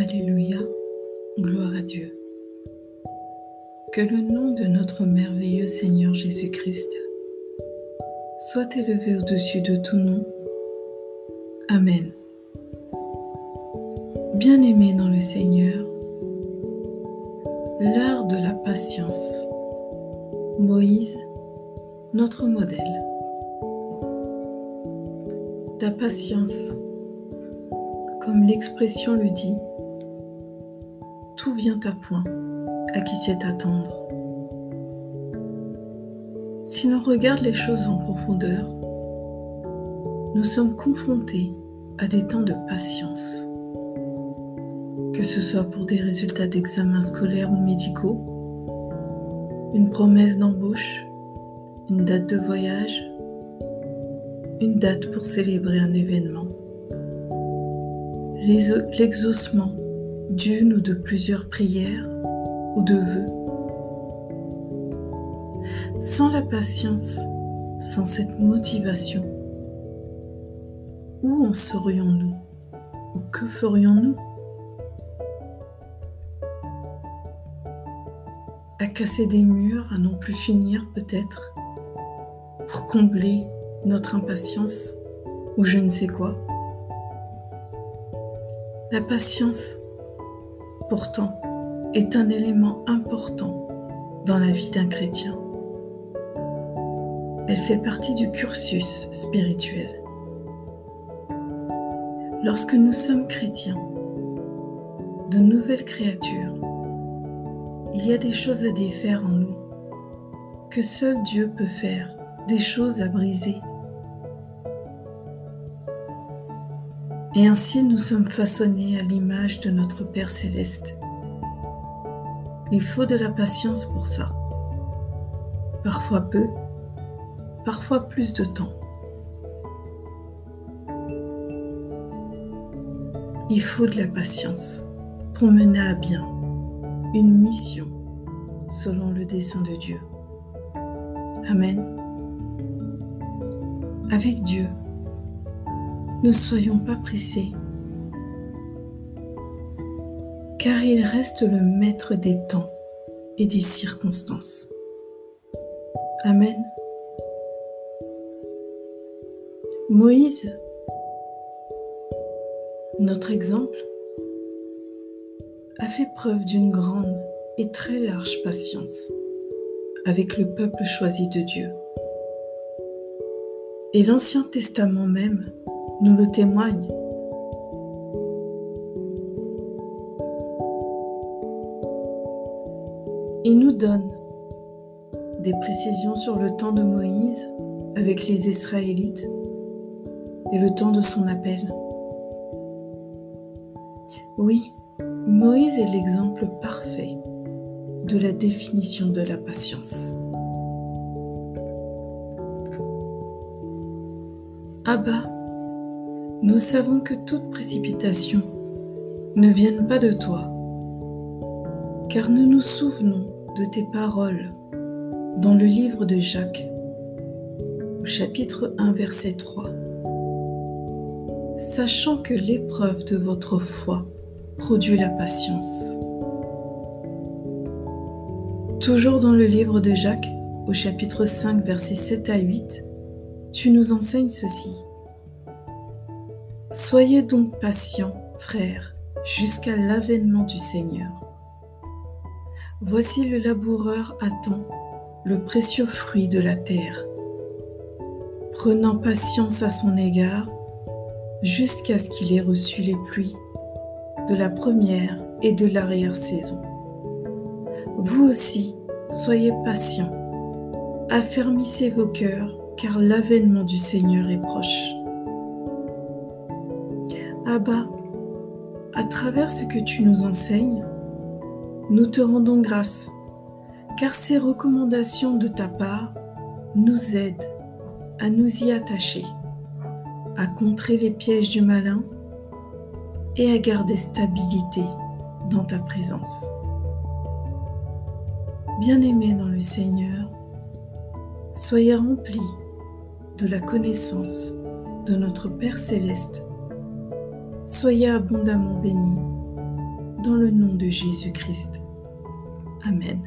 Alléluia, gloire à Dieu. Que le nom de notre merveilleux Seigneur Jésus-Christ soit élevé au-dessus de tout nom. Amen. Bien-aimés dans le Seigneur, l'art de la patience. Moïse, notre modèle. La patience, comme l'expression le dit, vient à point à qui sait attendre. Si l'on regarde les choses en profondeur, nous sommes confrontés à des temps de patience, que ce soit pour des résultats d'examens scolaires ou médicaux, une promesse d'embauche, une date de voyage, une date pour célébrer un événement, l'exaucement d'une ou de plusieurs prières ou de vœux. Sans la patience, sans cette motivation, où en serions-nous ou que ferions-nous? À casser des murs, à non plus finir peut-être, pour combler notre impatience ou je ne sais quoi La patience pourtant, est un élément important dans la vie d'un chrétien. Elle fait partie du cursus spirituel. Lorsque nous sommes chrétiens, de nouvelles créatures, il y a des choses à défaire en nous que seul Dieu peut faire, des choses à briser. Et ainsi nous sommes façonnés à l'image de notre Père céleste. Il faut de la patience pour ça. Parfois peu, parfois plus de temps. Il faut de la patience pour mener à bien une mission selon le dessein de Dieu. Amen. Avec Dieu, ne soyons pas pressés, car il reste le maître des temps et des circonstances. Amen. Moïse, notre exemple, a fait preuve d'une grande et très large patience avec le peuple choisi de Dieu. Et l'Ancien Testament même nous le témoigne. Il nous donne des précisions sur le temps de Moïse avec les Israélites et le temps de son appel. Oui, Moïse est l'exemple parfait de la définition de la patience. Abba nous savons que toute précipitation ne vient pas de toi, car nous nous souvenons de tes paroles dans le livre de Jacques, au chapitre 1, verset 3. Sachant que l'épreuve de votre foi produit la patience. Toujours dans le livre de Jacques, au chapitre 5, verset 7 à 8, tu nous enseignes ceci. Soyez donc patients, frères, jusqu'à l'avènement du Seigneur. Voici le laboureur attend le précieux fruit de la terre, prenant patience à son égard jusqu'à ce qu'il ait reçu les pluies de la première et de l'arrière-saison. Vous aussi, soyez patients, affermissez vos cœurs, car l'avènement du Seigneur est proche. Abba, à travers ce que tu nous enseignes, nous te rendons grâce, car ces recommandations de ta part nous aident à nous y attacher, à contrer les pièges du malin et à garder stabilité dans ta présence. Bien-aimés dans le Seigneur, soyez remplis de la connaissance de notre Père céleste Soyez abondamment bénis dans le nom de Jésus-Christ. Amen.